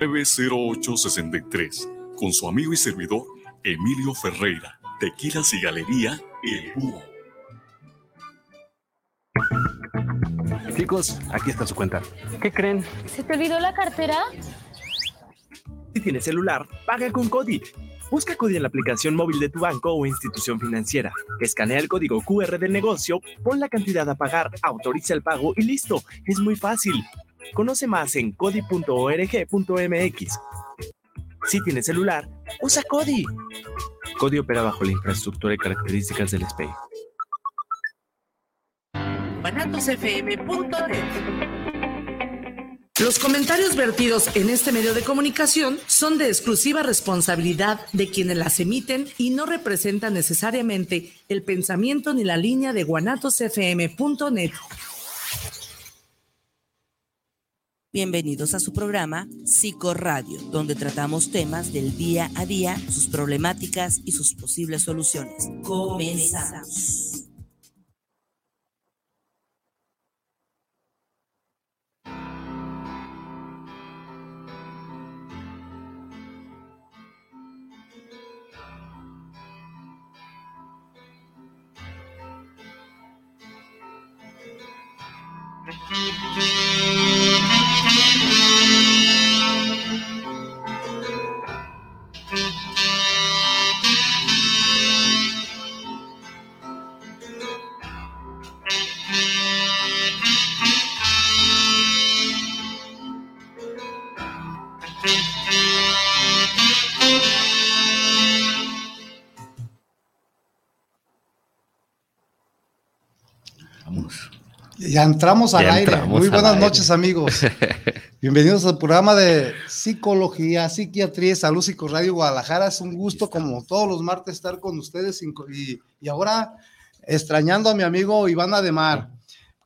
90863 con su amigo y servidor Emilio Ferreira, Tequilas y Galería El Búho. Chicos, aquí está su cuenta. ¿Qué creen? ¿Se te olvidó la cartera? Si tienes celular, paga con Cody. Busca Cody en la aplicación móvil de tu banco o institución financiera. Escanea el código QR del negocio, pon la cantidad a pagar, autoriza el pago y listo. Es muy fácil. Conoce más en cody.org.mx. Si tienes celular, usa Cody. Cody opera bajo la infraestructura y características del SPEI. Los comentarios vertidos en este medio de comunicación son de exclusiva responsabilidad de quienes las emiten y no representan necesariamente el pensamiento ni la línea de guanatosfm.net. Bienvenidos a su programa Psicoradio, donde tratamos temas del día a día, sus problemáticas y sus posibles soluciones. Comenzamos. Ya entramos al aire. Muy buenas noches, amigos. Bienvenidos al programa de Psicología, Psiquiatría y Salud Radio Guadalajara. Es un gusto, como todos los martes, estar con ustedes y, y ahora extrañando a mi amigo Iván Ademar,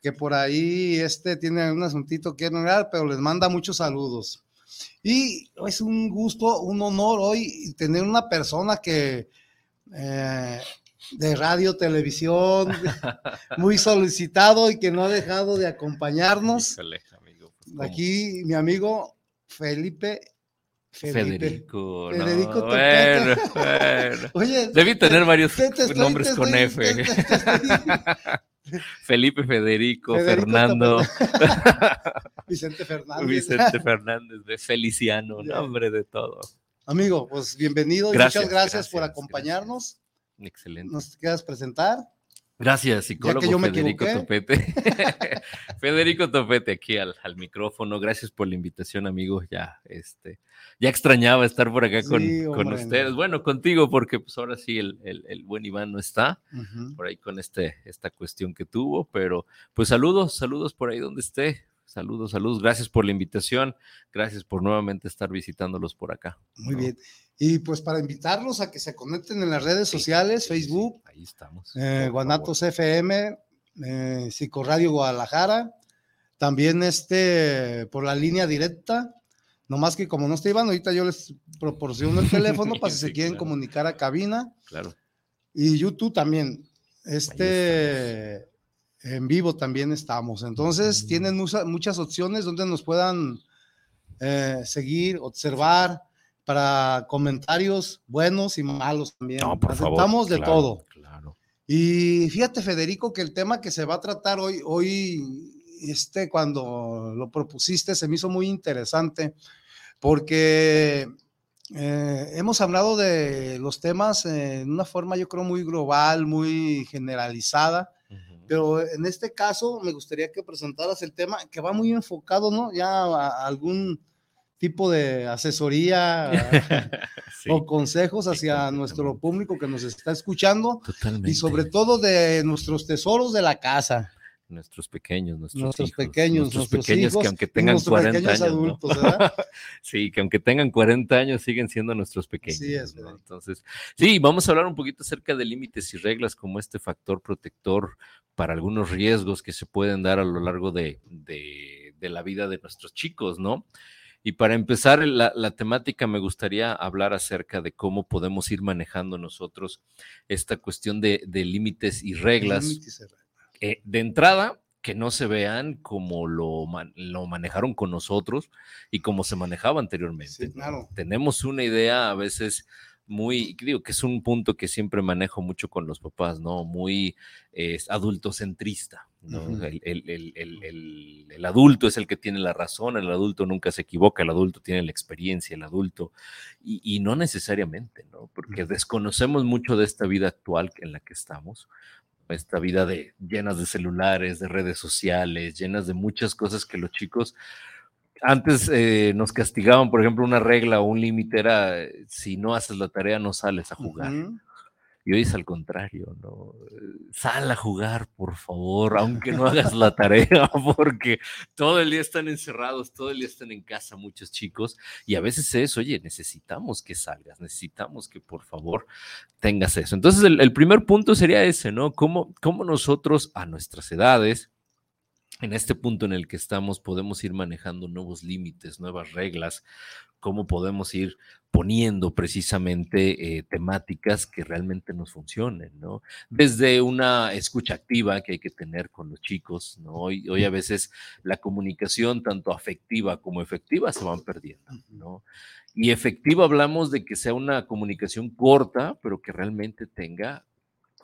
que por ahí este tiene un asuntito que hablar, pero les manda muchos saludos. Y es un gusto, un honor hoy tener una persona que eh, de radio, televisión, muy solicitado y que no ha dejado de acompañarnos. Pues, Aquí mi amigo Felipe. Federico. Federico bueno, bueno. Oye, Debí tener varios nombres con F. Felipe, Federico, Fernando. Vicente Fernández. Vicente Fernández, de Feliciano, nombre de todo. Amigo, pues bienvenido. muchas gracias, por acompañarnos. Excelente. ¿Nos quieras presentar? Gracias, psicólogo Federico Topete. Federico Topete aquí al, micrófono. Gracias por la invitación, amigo. Ya, este, ya extrañaba estar por acá con, con, ustedes. Bueno, contigo, porque pues ahora sí el, el, buen Iván no está por ahí con este, esta cuestión que tuvo, pero pues saludos, saludos por ahí donde esté. Saludos, saludos. Gracias por la invitación. Gracias por nuevamente estar visitándolos por acá. Muy bien. Y pues para invitarlos a que se conecten en las redes sociales, Facebook, ahí estamos. Eh, Guanatos FM, eh, Psicoradio Guadalajara, también este por la línea directa. Nomás que como no está Iván, ahorita yo les proporciono el teléfono para si se quieren comunicar a cabina. Claro. Y YouTube también. Este en vivo también estamos. Entonces, tienen muchas opciones donde nos puedan eh, seguir, observar, para comentarios buenos y malos también. No, por Aceptamos de todo. Claro. Y fíjate, Federico, que el tema que se va a tratar hoy, hoy, este, cuando lo propusiste, se me hizo muy interesante, porque eh, hemos hablado de los temas en una forma, yo creo, muy global, muy generalizada. Pero en este caso me gustaría que presentaras el tema que va muy enfocado, ¿no? Ya a algún tipo de asesoría o consejos hacia nuestro público que nos está escuchando y sobre todo de nuestros tesoros de la casa. Nuestros pequeños, nuestros, nuestros pequeños, nuestros pequeños que aunque tengan 40 años, adultos, sí, que aunque tengan 40 años siguen siendo nuestros pequeños. Sí, es, Entonces, sí, vamos a hablar un poquito acerca de límites y reglas como este factor protector para algunos riesgos que se pueden dar a lo largo de, de, de la vida de nuestros chicos, ¿no? Y para empezar la, temática, me gustaría hablar acerca de cómo podemos ir manejando nosotros esta cuestión de, límites y reglas. Eh, de entrada, que no se vean como lo, lo manejaron con nosotros y como se manejaba anteriormente. Tenemos una idea a veces muy, digo que es un punto que siempre manejo mucho con los papás, ¿no? Muy eh, adultocentrista, ¿no? el, el, adulto es el que tiene la razón, el adulto nunca se equivoca, el adulto tiene la experiencia, el adulto, y, y no necesariamente, ¿no? Porque desconocemos mucho de esta vida actual en la que estamos, esta vida de llenas de celulares, de redes sociales, llenas de muchas cosas que los chicos antes eh, nos castigaban, por ejemplo, una regla o un límite era si no haces la tarea no sales a jugar. Y hoy es al contrario, ¿no? Sal a jugar, por favor, aunque no hagas la tarea, porque todo el día están encerrados, todo el día están en casa muchos chicos, y a veces es, oye, necesitamos que salgas, necesitamos que por favor tengas eso. Entonces, el, primer punto sería ese, ¿no? ¿Cómo, cómo nosotros a nuestras edades, en este punto en el que estamos podemos ir manejando nuevos límites, nuevas reglas, cómo podemos ir poniendo precisamente eh, temáticas que realmente nos funcionen, ¿no? Desde una escucha activa que hay que tener con los chicos, ¿no? Hoy, hoy a veces la comunicación, tanto afectiva como efectiva, se van perdiendo, ¿no? Y efectiva hablamos de que sea una comunicación corta, pero que realmente tenga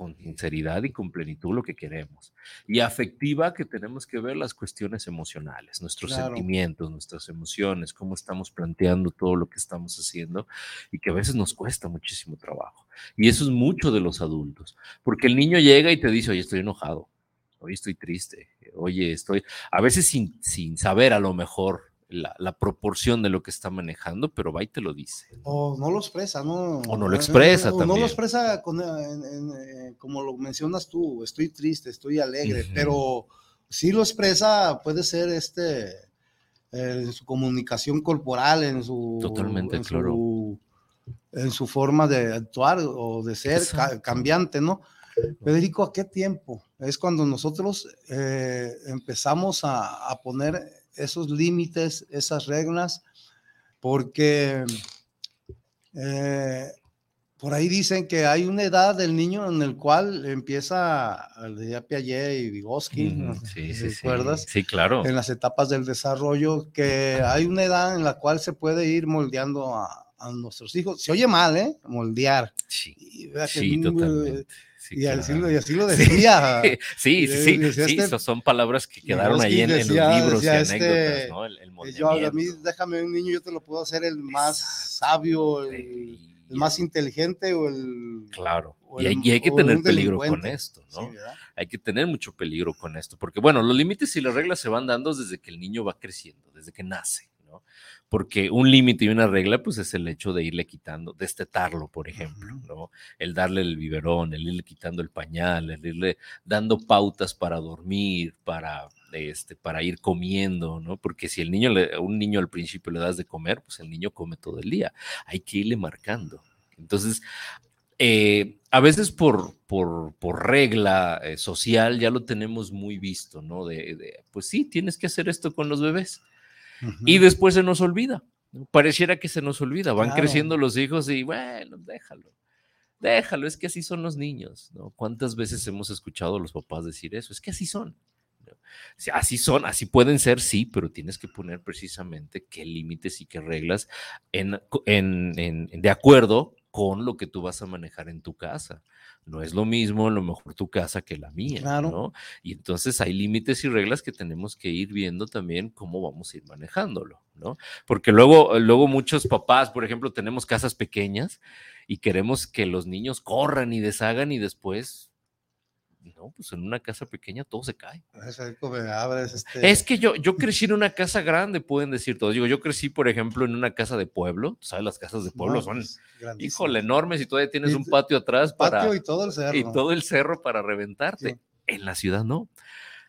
con sinceridad y con plenitud lo que queremos. Y afectiva que tenemos que ver las cuestiones emocionales, nuestros sentimientos, nuestras emociones, cómo estamos planteando todo lo que estamos haciendo y que a veces nos cuesta muchísimo trabajo. Y eso es mucho de los adultos, porque el niño llega y te dice, oye, estoy enojado, hoy estoy triste, oye, estoy, a veces sin, sin saber a lo mejor la, proporción de lo que está manejando, pero va y te lo dice. O no lo expresa, ¿no? O no lo expresa también. No lo expresa eh, como lo mencionas tú, estoy triste, estoy alegre, pero si lo expresa, puede ser este, en su comunicación corporal, en su... Totalmente, claro. en su forma de actuar o de ser cambiante, ¿no? Federico, ¿a qué tiempo? Es cuando nosotros eh, empezamos a, a poner esos límites, esas reglas, porque eh, por ahí dicen que hay una edad del niño en el cual empieza, de Piaget y Vygotsky, sí, sí, ¿recuerdas? Sí, claro. En las etapas del desarrollo, que hay una edad en la cual se puede ir moldeando a, nuestros hijos. Se oye mal, ¿eh? Moldear. Sí, sí totalmente y, así lo, y, así lo, decía. sí, sí, sí, este son palabras que quedaron ahí en, los libros y este, anécdotas, ¿no? El, el yo, a mí, déjame un niño, yo te lo puedo hacer el más sabio, el, más inteligente o el... Claro, y, hay, y, hay, que tener peligro con esto, ¿no? hay que tener mucho peligro con esto, porque bueno, los límites y las reglas se van dando desde que el niño va creciendo, desde que nace porque un límite y una regla, pues es el hecho de irle quitando, destetarlo, por ejemplo, ¿no? El darle el biberón, el irle quitando el pañal, el irle dando pautas para dormir, para, este, para ir comiendo, ¿no? Porque si el niño, a un niño al principio le das de comer, pues el niño come todo el día. Hay que irle marcando. Entonces, eh, a veces por, por, por regla eh, social ya lo tenemos muy visto, ¿no? de, pues sí, tienes que hacer esto con los bebés y después se nos olvida. Pareciera que se nos olvida, van creciendo los hijos y bueno, déjalo, déjalo, es que así son los niños, ¿no? ¿Cuántas veces hemos escuchado a los papás decir eso? Es que así son. así son, así pueden ser, sí, pero tienes que poner precisamente qué límites y qué reglas en, en, de acuerdo con lo que tú vas a manejar en tu casa. No es lo mismo, a lo mejor tu casa que la mía, ¿no? Y entonces hay límites y reglas que tenemos que ir viendo también cómo vamos a ir manejándolo, ¿no? Porque luego, luego muchos papás, por ejemplo, tenemos casas pequeñas y queremos que los niños corran y deshagan y después no, pues en una casa pequeña todo se cae. Este es que yo, yo crecí en una casa grande, pueden decir todos. Digo, yo crecí, por ejemplo, en una casa de pueblo. ¿Sabes? Las casas de pueblo son, pues, híjole, enormes y todavía tienes un patio atrás para. y todo el cerro. Y todo el cerro para reventarte. En la ciudad no.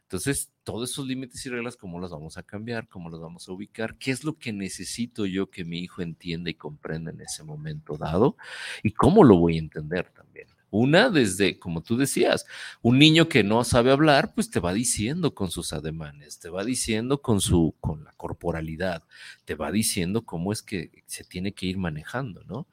Entonces, todos esos límites y reglas, ¿cómo los vamos a cambiar? ¿Cómo los vamos a ubicar? ¿Qué es lo que necesito yo que mi hijo entienda y comprenda en ese momento dado? ¿Y cómo lo voy a entender también? Una desde, como tú decías, un niño que no sabe hablar, pues te va diciendo con sus ademanes, te va diciendo con su, con la corporalidad, te va diciendo cómo es que se tiene que ir manejando, ¿no?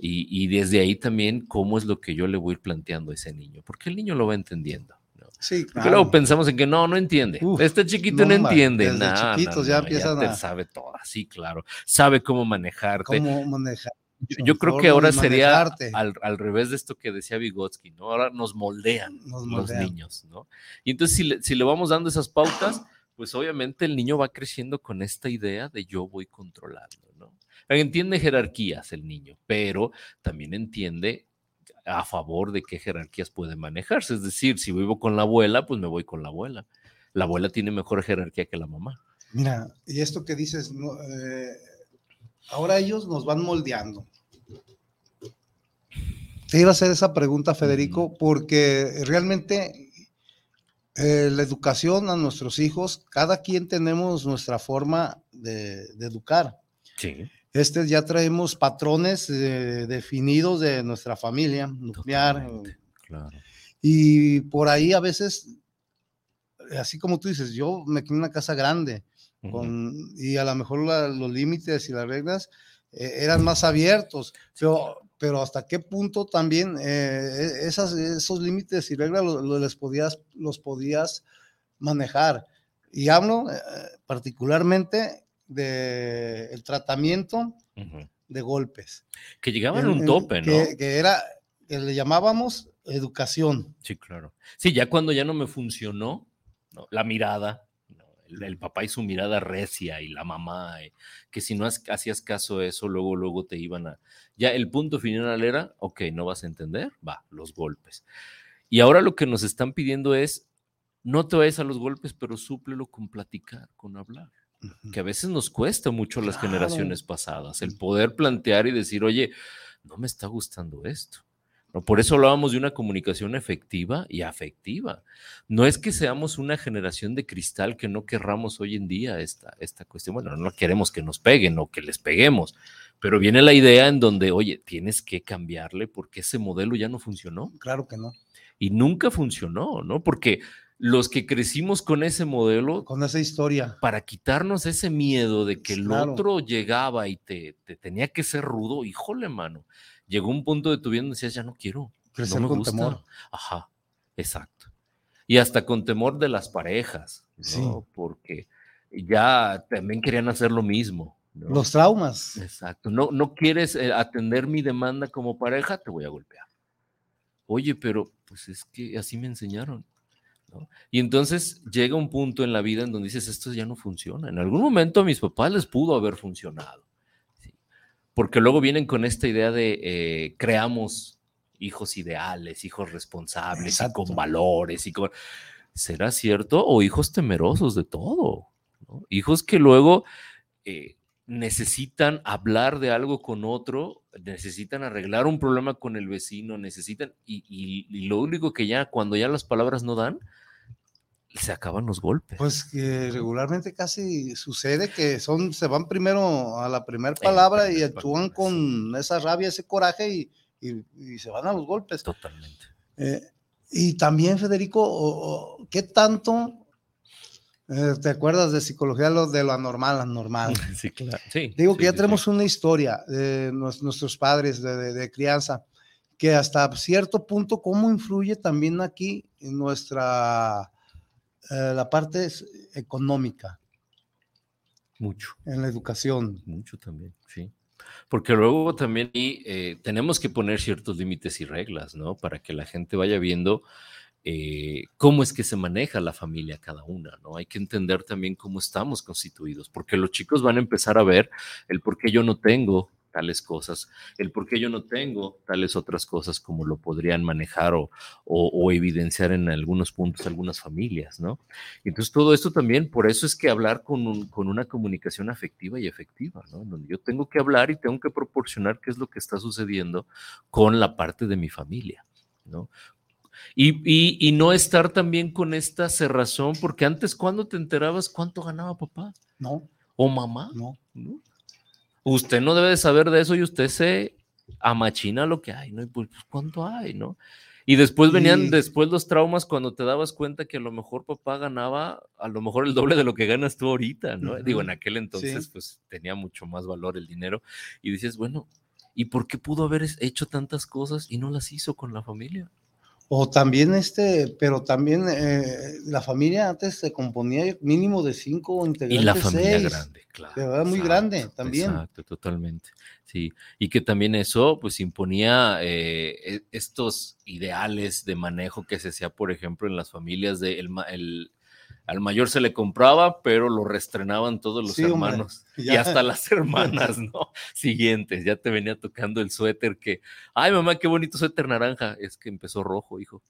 Y, desde ahí también cómo es lo que yo le voy planteando a ese niño, porque el niño lo va entendiendo. Sí, claro. Porque luego pensamos en que no, no entiende. este chiquito no, entiende. nada. chiquitos ya empiezan a... Sabe todo, sí, claro. Sabe cómo manejarte. Cómo manejar. Yo, creo que ahora sería al, al, revés de esto que decía Vygotsky, ¿no? Ahora nos moldean, los niños, ¿no? Y entonces si le, si le vamos dando esas pautas, pues obviamente el niño va creciendo con esta idea de yo voy controlando, ¿no? Entiende jerarquías el niño, pero también entiende a favor de qué jerarquías puede manejarse. Es decir, si vivo con la abuela, pues me voy con la abuela. La abuela tiene mejor jerarquía que la mamá. Mira, y esto que dices, eh, ahora ellos nos van moldeando. Te iba a hacer esa pregunta, Federico, porque realmente eh, la educación a nuestros hijos, cada quien tenemos nuestra forma de, educar. Sí. Este ya traemos patrones eh, definidos de nuestra familia nuclear. Claro. Y por ahí a veces, así como tú dices, yo me quedé en una casa grande y a lo mejor los límites y las reglas eh, eran más abiertos, pero, pero hasta qué punto también eh, e, esas, esos límites y reglas los, les podías, los podías manejar. Y hablo eh, particularmente del el tratamiento de golpes. Que llegaban a un tope, ¿no? Que, era, que le llamábamos educación. Sí, claro. Sí, ya cuando ya no me funcionó, la mirada, el, papá y su mirada recia y la mamá, eh, que si no hacías caso a eso, luego, luego te iban a... Ya el punto final era, ok, no vas a entender, va, los golpes. Y ahora lo que nos están pidiendo es, no te vayas a los golpes, pero súplelo con platicar, con hablar. Que a veces nos cuesta mucho las generaciones pasadas, el poder plantear y decir, oye, no me está gustando esto por eso hablábamos de una comunicación efectiva y afectiva. No es que seamos una generación de cristal que no querramos hoy en día esta, esta cuestión. Bueno, no queremos que nos peguen o que les peguemos, pero viene la idea en donde, oye, tienes que cambiarle porque ese modelo ya no funcionó. Claro que no. Y nunca funcionó, ¿no? Porque los que crecimos con ese modelo. Con esa historia. Para quitarnos ese miedo de que el otro llegaba y te, te tenía que ser rudo, híjole, mano llegó un punto de tu vida donde decías, ya no quiero. Crecer no me con temor. Ajá, exacto. Y hasta con temor de las parejas, ¿no? Porque ya también querían hacer lo mismo. Los traumas. Exacto. No, no quieres eh, atender mi demanda como pareja, te voy a golpear. Oye, pero pues es que así me enseñaron. Y entonces llega un punto en la vida en donde dices, esto ya no funciona. En algún momento a mis papás les pudo haber funcionado porque luego vienen con esta idea de eh, creamos hijos ideales, hijos responsables y con valores y con... ¿Será cierto? O hijos temerosos de todo, hijos que luego eh, necesitan hablar de algo con otro, necesitan arreglar un problema con el vecino, necesitan, y lo único que ya, cuando ya las palabras no dan, se acaban los golpes. Pues que regularmente casi sucede que son, se van primero a la primera palabra y actúan con esa rabia, ese coraje y, se van a los golpes. Totalmente. Eh, y también, Federico, ¿qué tanto eh, te acuerdas de psicología de lo anormal, anormal? Sí, claro. Sí, Digo que ya tenemos una historia de nuestros padres de, de crianza que hasta cierto punto, ¿cómo influye también aquí en nuestra eh, la parte económica. Mucho. En la educación. Mucho también, sí. Porque luego también eh, tenemos que poner ciertos límites y reglas, ¿no? Para que la gente vaya viendo eh, cómo es que se maneja la familia cada una, ¿no? Hay que entender también cómo estamos constituidos, porque los chicos van a empezar a ver el por qué yo no tengo tales cosas, el por qué yo no tengo tales otras cosas como lo podrían manejar o, o, evidenciar en algunos puntos algunas familias, ¿no? Entonces todo esto también, por eso es que hablar con, con una comunicación afectiva y efectiva, ¿no? Donde yo tengo que hablar y tengo que proporcionar qué es lo que está sucediendo con la parte de mi familia, ¿no? Y, y, y, no estar también con esta cerrazón, porque antes, cuando te enterabas cuánto ganaba papá? No. ¿O mamá? No. ¿No? Usted no debe de saber de eso y usted se amachina lo que hay, ¿no? Y pues, pues, ¿cuánto hay, no? Y después venían después los traumas cuando te dabas cuenta que a lo mejor papá ganaba a lo mejor el doble de lo que ganas tú ahorita, ¿no? Digo, en aquel entonces pues tenía mucho más valor el dinero y dices, bueno, ¿y por qué pudo haber hecho tantas cosas y no las hizo con la familia? O también este, pero también eh, la familia antes se componía mínimo de cinco integrantes. Y la familia grande, claro. De verdad, muy grande también. Exacto, totalmente. Sí, y que también eso pues imponía eh, e, estos ideales de manejo que se hacía, por ejemplo, en las familias de el, al mayor se le compraba, pero lo restrenaban todos los hermanos y hasta las hermanas, ¿no? Siguientes, ya te venía tocando el suéter que, ay mamá, qué bonito suéter naranja, es que empezó rojo, hijo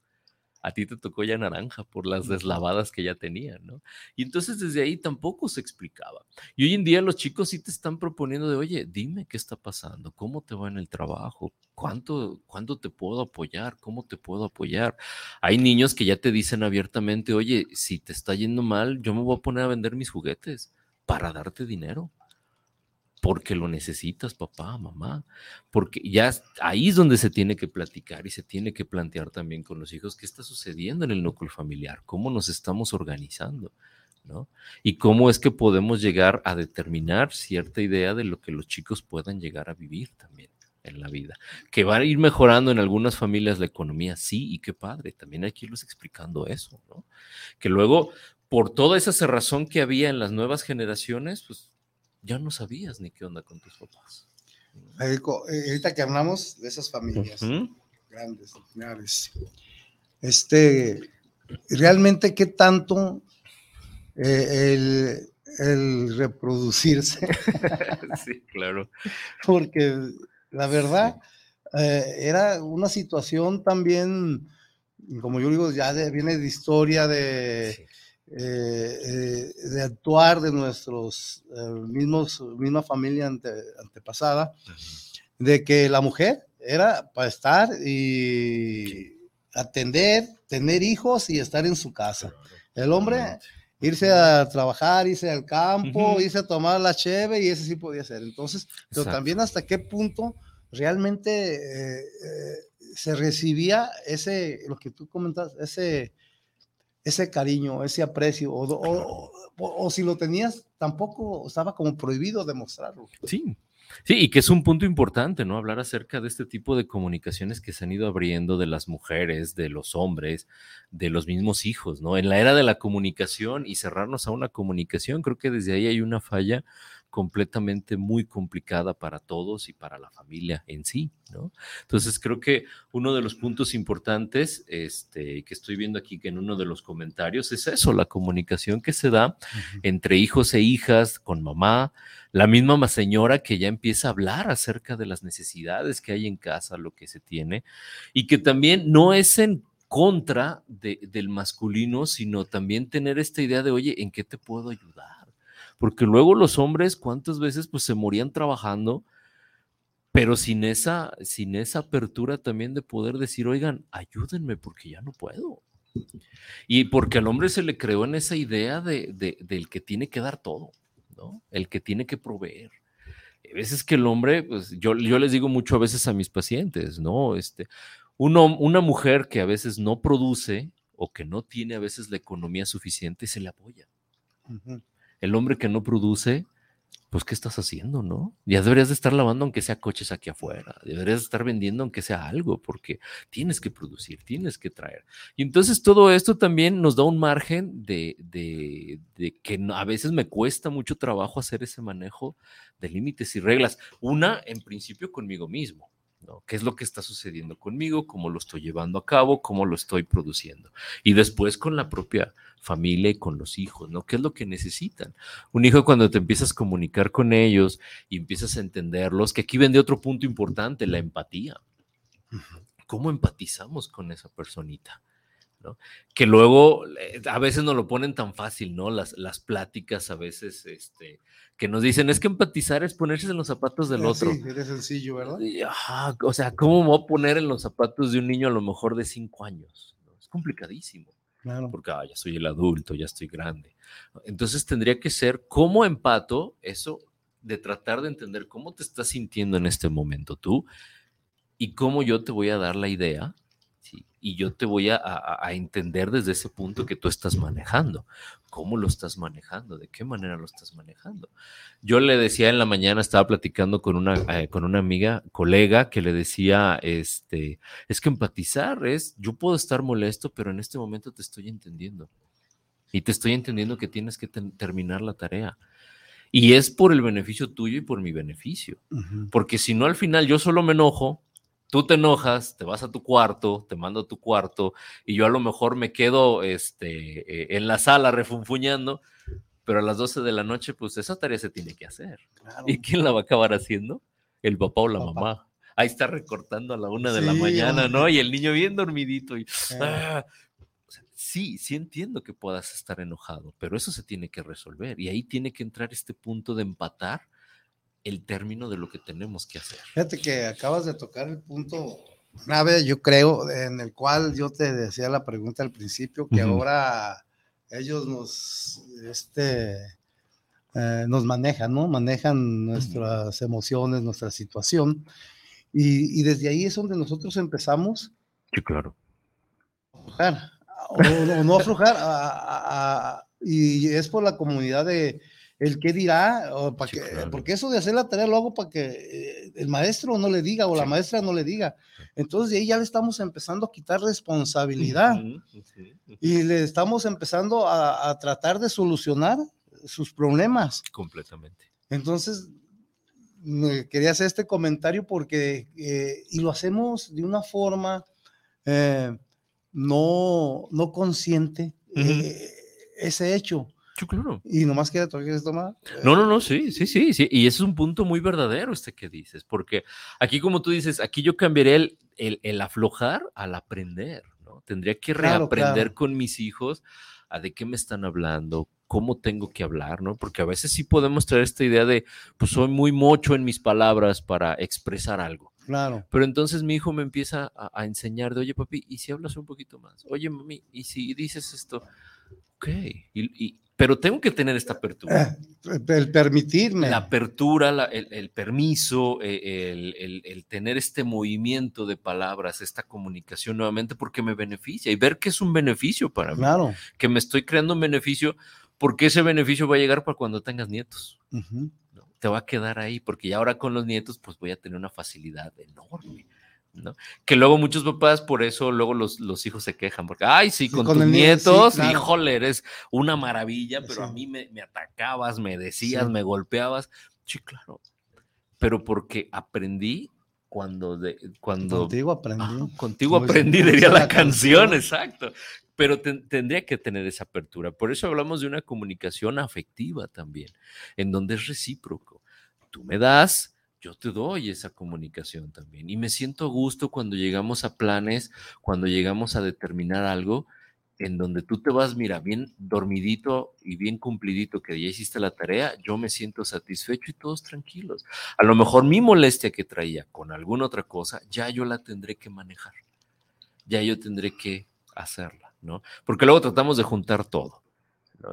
a ti te tocó ya naranja por las deslavadas que ya tenían, ¿no? Y entonces desde ahí tampoco se explicaba. Y hoy en día los chicos sí te están proponiendo de, oye, dime qué está pasando, cómo te va en el trabajo, cuánto, cuándo te puedo apoyar, cómo te puedo apoyar. Hay niños que ya te dicen abiertamente, oye, si te está yendo mal, yo me voy a poner a vender mis juguetes para darte dinero porque lo necesitas, papá, mamá, porque ya ahí es donde se tiene que platicar y se tiene que plantear también con los hijos qué está sucediendo en el núcleo familiar, cómo nos estamos organizando, ¿no? Y cómo es que podemos llegar a determinar cierta idea de lo que los chicos puedan llegar a vivir también en la vida. Que va a ir mejorando en algunas familias la economía, sí, y qué padre, también hay que irles explicando eso, ¿no? Que luego, por toda esa cerrazón que había en las nuevas generaciones, pues ya no sabías ni qué onda con tus papás. Eh, ahorita que hablamos de esas familias grandes, nucleares, este, realmente qué tanto eh, el, reproducirse. sí, claro. Porque la verdad eh, era una situación también, como yo digo, ya viene de historia de... Eh, eh, de actuar de nuestros eh, mismos, misma familia antepasada, de que la mujer era para estar y atender, tener hijos y estar en su casa. El hombre irse a trabajar, irse al campo, irse a tomar la cheve y ese sí podía ser. Entonces, pero también hasta qué punto realmente se recibía ese, lo que tú comentas, ese ese cariño, ese aprecio, o, si lo tenías, tampoco estaba como prohibido demostrarlo. Sí, Sí, y que es un punto importante, ¿no? Hablar acerca de este tipo de comunicaciones que se han ido abriendo de las mujeres, de los hombres, de los mismos hijos, ¿no? En la era de la comunicación y cerrarnos a una comunicación, creo que desde ahí hay una falla completamente muy complicada para todos y para la familia en sí, ¿no? Entonces creo que uno de los puntos importantes, este, que estoy viendo aquí que en uno de los comentarios es eso, la comunicación que se da entre hijos e hijas, con mamá, la misma señora que ya empieza a hablar acerca de las necesidades que hay en casa, lo que se tiene, y que también no es en contra del masculino, sino también tener esta idea de, oye, ¿en qué te puedo ayudar? Porque luego los hombres, ¿cuántas veces pues se morían trabajando? Pero sin esa, sin esa apertura también de poder decir, oigan, ayúdenme porque ya no puedo. Y porque al hombre se le creó en esa idea de, del que tiene que dar todo, ¿no? El que tiene que proveer. A veces que el hombre, pues yo, yo les digo mucho a veces a mis pacientes, ¿no? Este, una mujer que a veces no produce o que no tiene a veces la economía suficiente, se le apoya el hombre que no produce, pues ¿qué estás haciendo, no? Ya deberías de estar lavando aunque sea coches aquí afuera, deberías de estar vendiendo aunque sea algo, porque tienes que producir, tienes que traer. Y entonces todo esto también nos da un margen de, de, de que a veces me cuesta mucho trabajo hacer ese manejo de límites y reglas. Una, en principio, conmigo mismo. ¿Qué es lo que está sucediendo conmigo? ¿Cómo lo estoy llevando a cabo? ¿Cómo lo estoy produciendo? Y después con la propia familia y con los hijos, ¿no? ¿Qué es lo que necesitan? Un hijo cuando te empiezas a comunicar con ellos y empiezas a entenderlos, que aquí vende otro punto importante, la empatía. ¿Cómo empatizamos con esa personita? Que luego eh, a veces no lo ponen tan fácil, ¿no? Las, las pláticas a veces, este, que nos dicen, es que empatizar es ponerse en los zapatos del otro. Sí, es sencillo, ¿verdad? o sea, ¿cómo me voy a poner en los zapatos de un niño a lo mejor de cinco años? Es complicadísimo. Claro. Porque ah, ya soy el adulto, ya estoy grande. Entonces tendría que ser cómo empato eso de tratar de entender cómo te estás sintiendo en este momento tú y cómo yo te voy a dar la idea y yo te voy a, entender desde ese punto que tú estás manejando. ¿Cómo lo estás manejando? ¿De qué manera lo estás manejando? Yo le decía en la mañana, estaba platicando con una, eh, con una amiga, colega, que le decía, este, es que empatizar es, yo puedo estar molesto, pero en este momento te estoy entendiendo. Y te estoy entendiendo que tienes que terminar la tarea. Y es por el beneficio tuyo y por mi beneficio. Porque si no, al final yo solo me enojo, tú te enojas, te vas a tu cuarto, te mando a tu cuarto y yo a lo mejor me quedo este, eh, en la sala refunfuñando, pero a las 12 de la noche, pues esa tarea se tiene que hacer. ¿Y quién la va a acabar haciendo? El papá o la mamá. Ahí está recortando a la una de la mañana, ¿no? Y el niño bien dormidito. Y, ah, sí, sí entiendo que puedas estar enojado, pero eso se tiene que resolver. Y ahí tiene que entrar este punto de empatar el término de lo que tenemos que hacer. Fíjate que acabas de tocar el punto grave, yo creo, en el cual yo te decía la pregunta al principio, que ahora ellos nos, este, eh, nos manejan, ¿no? Manejan nuestras emociones, nuestra situación. Y, desde ahí es donde nosotros empezamos. Sí, claro. o, no aflojar, y es por la comunidad de, el qué dirá, o para que, porque eso de hacer la tarea lo hago para que eh, el maestro no le diga o la maestra no le diga. Entonces de ahí ya le estamos empezando a quitar responsabilidad. Y le estamos empezando a, tratar de solucionar sus problemas. Completamente. Entonces, quería hacer este comentario porque, eh, y lo hacemos de una forma eh, no, no consciente, ese hecho claro. Y nomás queda quieres tomar. No, no, no, sí, sí, sí, sí. Y ese es un punto muy verdadero este que dices, porque aquí, como tú dices, aquí yo cambiaría el, el, aflojar al aprender, ¿no? Tendría que reaprender con mis hijos a de qué me están hablando, cómo tengo que hablar, ¿no? Porque a veces sí podemos traer esta idea de, pues soy muy mocho en mis palabras para expresar algo. Claro. Pero entonces mi hijo me empieza a, enseñar de, oye, papi, ¿y si hablas un poquito más? Oye, mami, ¿y si dices esto? Ok. y, pero tengo que tener esta apertura. Eh, el permitirme. La apertura, el, permiso, eh, el, tener este movimiento de palabras, esta comunicación nuevamente, porque me beneficia y ver que es un beneficio para mí. Claro. Que me estoy creando un beneficio, porque ese beneficio va a llegar para cuando tengas nietos. Te va a quedar ahí, porque ya ahora con los nietos, pues voy a tener una facilidad enorme. Que luego muchos papás, por eso luego los, los hijos se quejan, porque, ay, sí, con, tus nietos, híjole, eres una maravilla, pero a mí me, me, atacabas, me decías, me golpeabas. Sí, claro. Pero porque aprendí cuando... De, cuando contigo aprendí. contigo aprendí, diría la, canción, exacto. Pero tendría que tener esa apertura. Por eso hablamos de una comunicación afectiva también, en donde es recíproco. Tú me das, yo te doy esa comunicación también. Y me siento a gusto cuando llegamos a planes, cuando llegamos a determinar algo en donde tú te vas, mira, bien dormidito y bien cumplidito que ya hiciste la tarea, yo me siento satisfecho y todos tranquilos. A lo mejor mi molestia que traía con alguna otra cosa, ya yo la tendré que manejar. Ya yo tendré que hacerla, ¿no? Porque luego tratamos de juntar todo.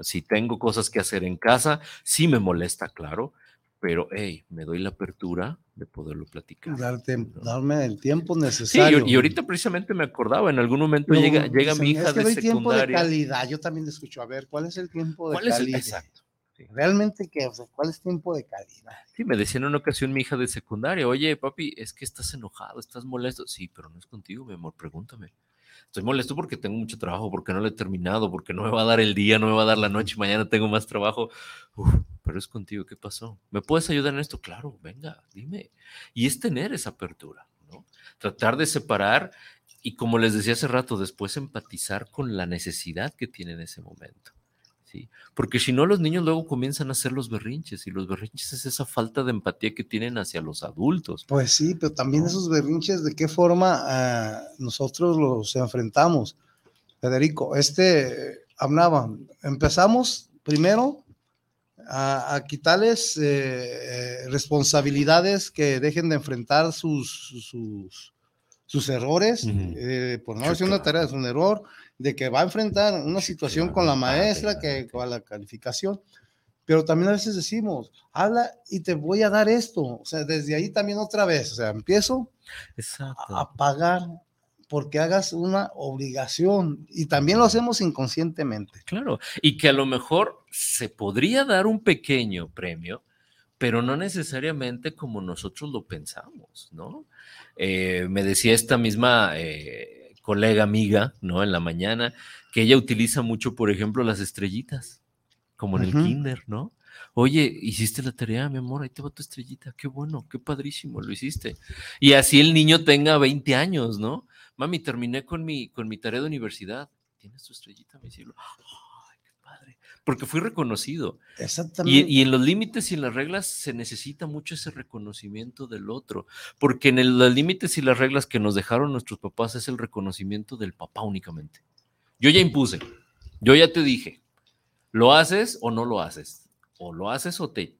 Si tengo cosas que hacer en casa, sí me molesta, claro, pero hey, me doy la apertura de poderlo platicar. Darme el tiempo necesario. Sí, y, ahorita precisamente me acordaba, en algún momento llega, llega mi hija es que de tiempo de calidad, yo también escucho, a ver, ¿cuál es el tiempo de calidad? exacto. Realmente, ¿qué? ¿cuál es tiempo de calidad? Sí, me decía en una ocasión mi hija de secundaria, oye, papi, es que estás enojado, estás molesto. Sí, pero no es contigo, mi amor, pregúntame. Estoy molesto porque tengo mucho trabajo, porque no lo he terminado, porque no me va a dar el día, no me va a dar la noche, mañana tengo más trabajo. pero es contigo, ¿qué pasó? ¿Me puedes ayudar en esto? Claro, venga, dime. Y es tener esa apertura, ¿no? Tratar de separar y como les decía hace rato, después empatizar con la necesidad que tiene en ese momento. Porque si no, los niños luego comienzan a hacer los berrinches y los berrinches es esa falta de empatía que tienen hacia los adultos. Pues sí, pero también esos berrinches, ¿de qué forma ah, nosotros los enfrentamos? Federico, este hablaba, empezamos primero a, quitarles eh, eh, responsabilidades que dejen de enfrentar sus, sus, errores, eh, por no decir una tarea, es un error, de que va a enfrentar una situación con la maestra, que con la calificación, pero también a veces decimos, habla y te voy a dar esto. O sea, desde ahí también otra vez, o sea, empiezo a pagar porque hagas una obligación y también lo hacemos inconscientemente. Claro, y que a lo mejor se podría dar un pequeño premio, pero no necesariamente como nosotros lo pensamos, ¿no? Eh, me decía esta misma eh, colega amiga, ¿no? En la mañana, que ella utiliza mucho, por ejemplo, las estrellitas, como en el kinder, ¿no? Oye, hiciste la tarea, mi amor, ahí te va tu estrellita, qué bueno, qué padrísimo, lo hiciste. Y así el niño tenga 20 años, ¿no? Mami, terminé con mi, con mi tarea de universidad. ¿Tienes tu estrellita, mi cielo? Porque fui reconocido. Exactamente. Y, en los límites y en las reglas se necesita mucho ese reconocimiento del otro, porque en los límites y las reglas que nos dejaron nuestros papás es el reconocimiento del papá únicamente. Yo ya impuse, yo ya te dije, ¿lo haces o no lo haces? o lo haces o te...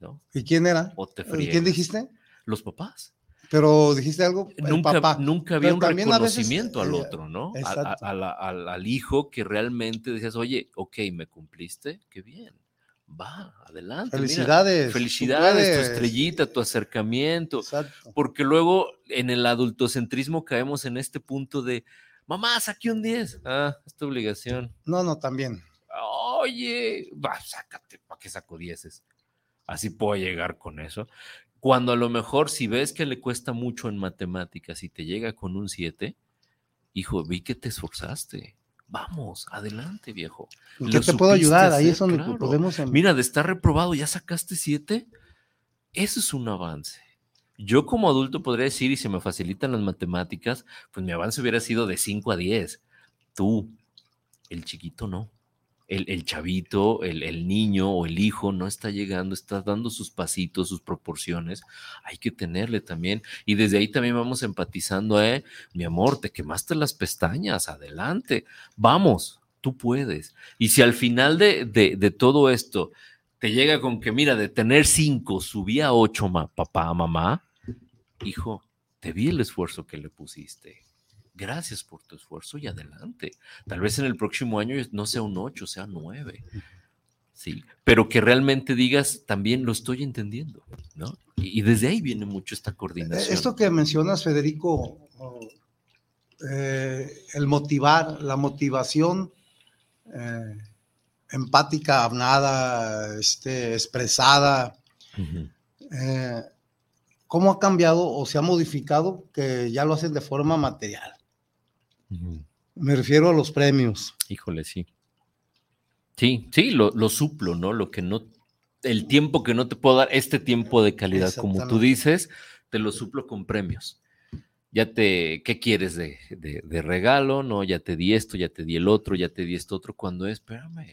¿no? ¿Y quién era? O te ¿Quién dijiste? Los papás. Pero dijiste algo, nunca, nunca había un reconocimiento al eh, otro, ¿no? al, hijo que realmente decías, oye, ok, me cumpliste, qué bien, va, adelante. Felicidades. felicidades, tu estrellita, tu acercamiento. Porque luego en el adultocentrismo caemos en este punto de, mamá, saqué un 10. Ah, es tu obligación. No, no, también oye, va, sácate, ¿para qué sacudieses? Así puedo llegar con eso. Cuando a lo mejor si ves que le cuesta mucho en matemáticas y te llega con un 7, hijo, vi que te esforzaste. Vamos, adelante, viejo. ¿Qué te puedo ayudar? Ahí es donde podemos. Mira, de estar reprobado, ya sacaste 7. Eso es un avance. Yo como adulto podría decir, y si me facilitan las matemáticas, pues mi avance hubiera sido de 5 a 10. Tú, el chiquito no el, chavito, el, niño o el hijo no está llegando, está dando sus pasitos, sus proporciones, hay que tenerle también. Y desde ahí también vamos empatizando, eh, mi amor, te quemaste las pestañas, adelante, vamos, tú puedes. Y si al final de, de, todo esto te llega con que, mira, de tener cinco, subía a ocho, papá, mamá, hijo, te vi el esfuerzo que le pusiste gracias por tu esfuerzo y adelante. Tal vez en el próximo año no sea un 8, sea 9. Sí, pero que realmente digas, también lo estoy entendiendo, ¿no? Y, desde ahí viene mucho esta coordinación. Esto que mencionas, Federico, eh, el motivar, la motivación eh, empática, hablada, este, expresada, eh, ¿cómo ha cambiado o se ha modificado que ya lo hacen de forma material? Me refiero a los premios. Híjole, sí. Sí, sí, lo, lo, suplo, ¿no? Lo que no, el tiempo que no te puedo dar, este tiempo de calidad, como tú dices, te lo suplo con premios. Ya te, ¿qué quieres de, de, regalo? No, ya te di esto, ya te di el otro, ya te di esto otro. Cuando es, espérame,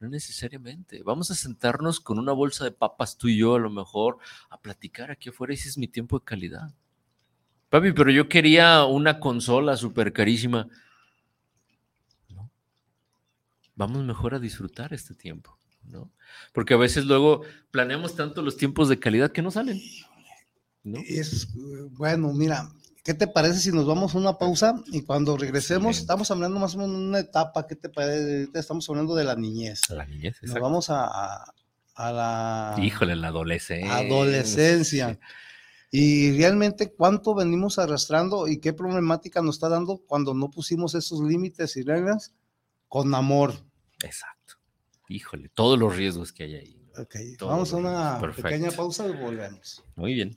no necesariamente. Vamos a sentarnos con una bolsa de papas tú y yo, a lo mejor, a platicar aquí afuera. Ese es mi tiempo de calidad. Papi, pero yo quería una consola súper carísima. ¿No? Vamos mejor a disfrutar este tiempo, ¿no? Porque a veces luego planeamos tanto los tiempos de calidad que no salen. ¿no? Es, bueno, mira, ¿qué te parece si nos vamos a una pausa y cuando regresemos, estamos hablando más o menos de una etapa, ¿qué te parece? Estamos hablando de la niñez. La niñez, Nos vamos a, a, la... Híjole, la adolescencia. Adolescencia y realmente cuánto venimos arrastrando y qué problemática nos está dando cuando no pusimos esos límites y reglas con amor. Exacto. Híjole, todos los riesgos que hay ahí. Ok, vamos a una pequeña pausa y volvemos. Muy bien.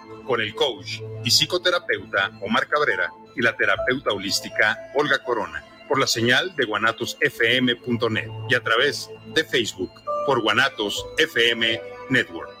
con el coach y psicoterapeuta Omar Cabrera y la terapeuta holística Olga Corona por la señal de guanatosfm.net y a través de Facebook por Guanatos FM Network.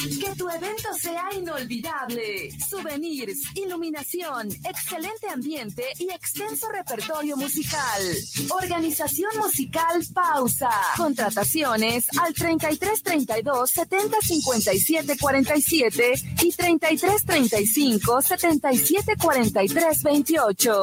Que tu evento sea inolvidable. Souvenirs, iluminación, excelente ambiente y extenso repertorio musical. Organización musical Pausa. Contrataciones al 33 32 70 57 47 y 33 35 77 43 28.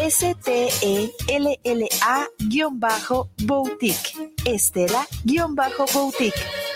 S-T-E-L-L-A-Boutique. Estela-Boutique.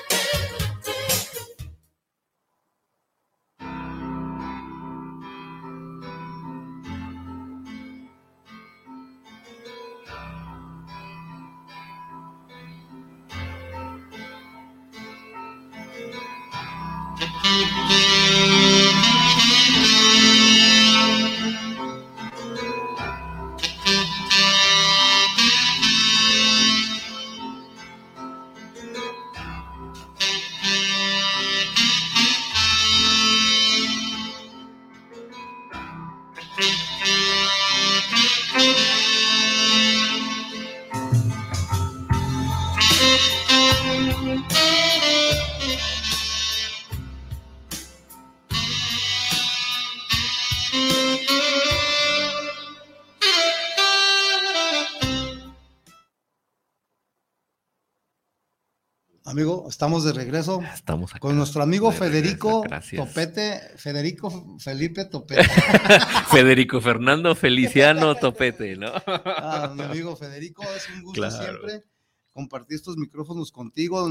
Amigo, estamos de regreso. Estamos con nuestro amigo Federico Topete, Federico Felipe Topete. Federico Fernando Feliciano Topete, ¿no? Ah, mi amigo Federico, es un gusto siempre compartir estos micrófonos contigo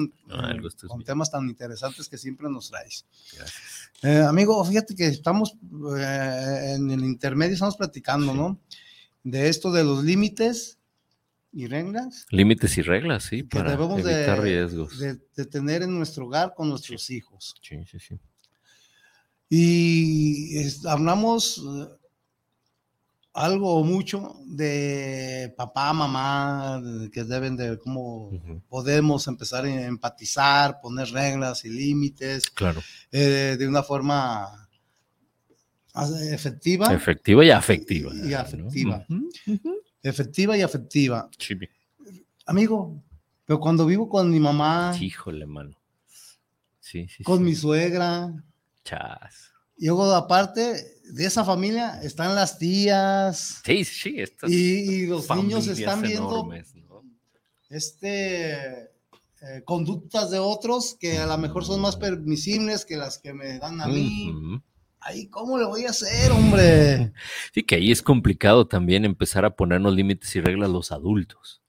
con temas tan interesantes que siempre nos traes. Gracias. Eh, amigo, fíjate que estamos eh, en el intermedio, estamos platicando, ¿no? De esto de los límites y reglas. Límites y reglas, sí, para evitar riesgos. De, tener en nuestro hogar con nuestros hijos. Sí, sí, sí. Y hablamos eh, algo o mucho de papá, mamá, que deben de cómo podemos empezar a empatizar, poner reglas y límites. Claro. Eh, de una forma efectiva. Efectiva y afectiva. Y afectiva efectiva y afectiva. Amigo, pero cuando vivo con mi mamá. Híjole, mano. Sí, sí. Con mi suegra. Chas. Y luego, aparte de esa familia, están las tías. Sí, sí, y, los niños están viendo este eh, conductas de otros que a lo mejor son más permisibles que las que me dan a mí ahí, ¿cómo le voy a hacer, hombre? Sí, que ahí es complicado también empezar a ponernos límites y reglas los adultos.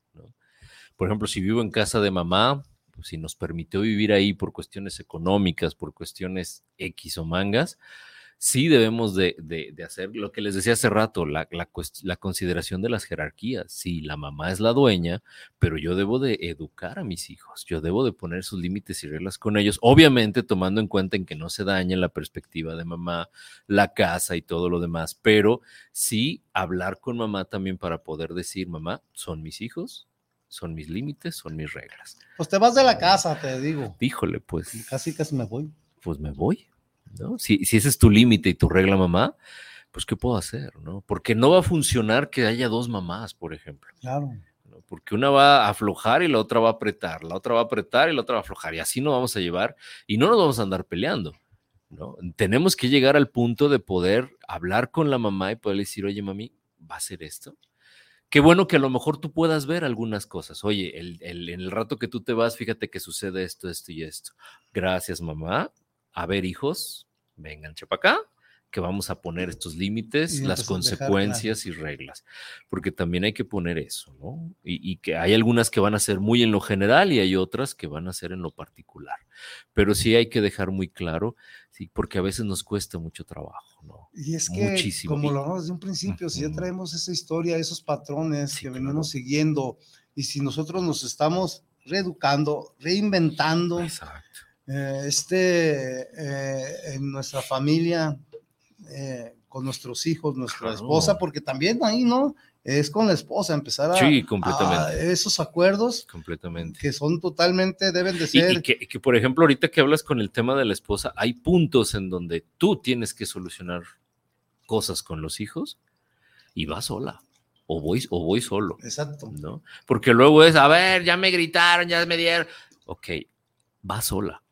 Por ejemplo, si vivo en casa de mamá, pues, si nos permitió vivir ahí por cuestiones económicas, por cuestiones X o mangas, sí debemos de, hacer lo que les decía hace rato, la, la, consideración de las jerarquías. Sí, la mamá es la dueña, pero yo debo de educar a mis hijos, yo debo de poner sus límites y reglas con ellos, obviamente tomando en cuenta en que no se dañe la perspectiva de mamá, la casa y todo lo demás, pero sí hablar con mamá también para poder decir, mamá, son mis hijos, son mis límites, son mis reglas. Pues te vas de la casa, te digo. Híjole, pues. Casi, casi me voy. Pues me voy. Si, ese es tu límite y tu regla mamá, pues ¿qué puedo hacer? ¿no? Porque no va a funcionar que haya dos mamás, por ejemplo. Claro. Porque una va a aflojar y la otra va a apretar, la otra va a apretar y la otra va a aflojar, y así no vamos a llevar y no nos vamos a andar peleando. ¿no? Tenemos que llegar al punto de poder hablar con la mamá y poder decir, oye, mami, ¿va a ser esto? Qué bueno que a lo mejor tú puedas ver algunas cosas. Oye, el, en el rato que tú te vas, fíjate que sucede esto, esto y esto. Gracias, mamá a ver, hijos, vengan para acá, que vamos a poner estos límites, las consecuencias y reglas, porque también hay que poner eso, ¿no? Y, que hay algunas que van a ser muy en lo general y hay otras que van a ser en lo particular, pero sí hay que dejar muy claro, sí, porque a veces nos cuesta mucho trabajo, ¿no? Y es que, como lo hablamos desde un principio, si ya traemos esa historia, esos patrones que venimos siguiendo, y si nosotros nos estamos reeducando, reinventando, Exacto eh, este, eh, en nuestra familia, eh, con nuestros hijos, nuestra esposa, porque también ahí, ¿no? Es con la esposa, empezar a, sí, completamente. esos acuerdos completamente. que son totalmente, deben de ser. Y, que, que, por ejemplo, ahorita que hablas con el tema de la esposa, hay puntos en donde tú tienes que solucionar cosas con los hijos y vas sola o voy, o voy solo. Exacto. ¿no? Porque luego es, a ver, ya me gritaron, ya me dieron. Ok, va sola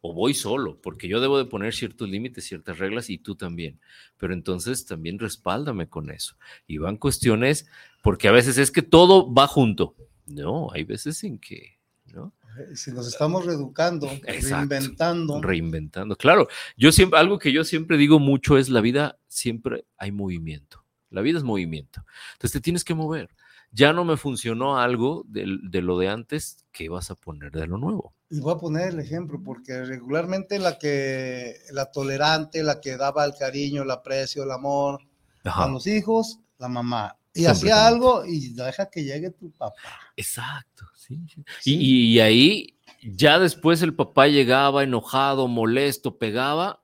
o voy solo, porque yo debo de poner ciertos límites, ciertas reglas y tú también. Pero entonces también respáldame con eso. Y van cuestiones, porque a veces es que todo va junto. No, hay veces en que, ¿no? Si nos estamos reeducando, reinventando. Reinventando. Claro, yo siempre, algo que yo siempre digo mucho es la vida siempre hay movimiento. La vida es movimiento. Entonces te tienes que mover. Ya no me funcionó algo de, de lo de antes, ¿qué vas a poner de lo nuevo? Y voy a poner el ejemplo, porque regularmente la que, la tolerante, la que daba el cariño, el aprecio, el amor a los hijos, la mamá. Y hacía algo y deja que llegue tu papá. Exacto, sí. Y, ahí ya después el papá llegaba enojado, molesto, pegaba,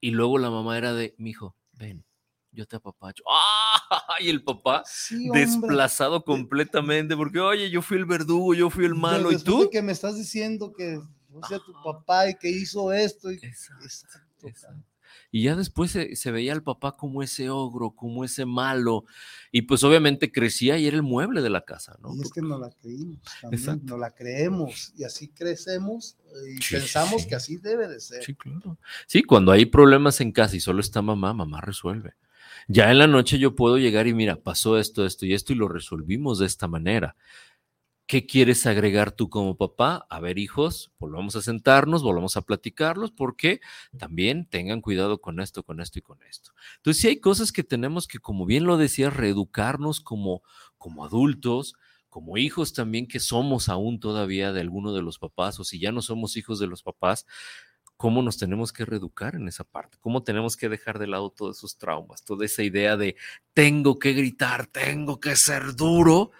y luego la mamá era de, mi hijo, ven, yo te apapacho. ¡Ah! Y el papá desplazado completamente, porque oye, yo fui el verdugo, yo fui el malo, ¿y tú? que me estás diciendo que no sea tu papá y que hizo esto. Exacto, Y ya después se, veía al papá como ese ogro, como ese malo. Y pues obviamente crecía y era el mueble de la casa, ¿no? Y es que no la creímos, también, no la creemos. Y así crecemos y pensamos que así debe de ser. Sí, claro. Sí, cuando hay problemas en casa y solo está mamá, mamá resuelve. Ya en la noche yo puedo llegar y mira, pasó esto, esto y esto y lo resolvimos de esta manera. ¿Qué quieres agregar tú como papá? A ver, hijos, volvamos a sentarnos, volvamos a platicarlos, porque también tengan cuidado con esto, con esto y con esto. Entonces, sí hay cosas que tenemos que, como bien lo decía, reeducarnos como, como adultos, como hijos también que somos aún todavía de alguno de los papás, o si ya no somos hijos de los papás, cómo nos tenemos que reeducar en esa parte, cómo tenemos que dejar de lado todos esos traumas, toda esa idea de tengo que gritar, tengo que ser duro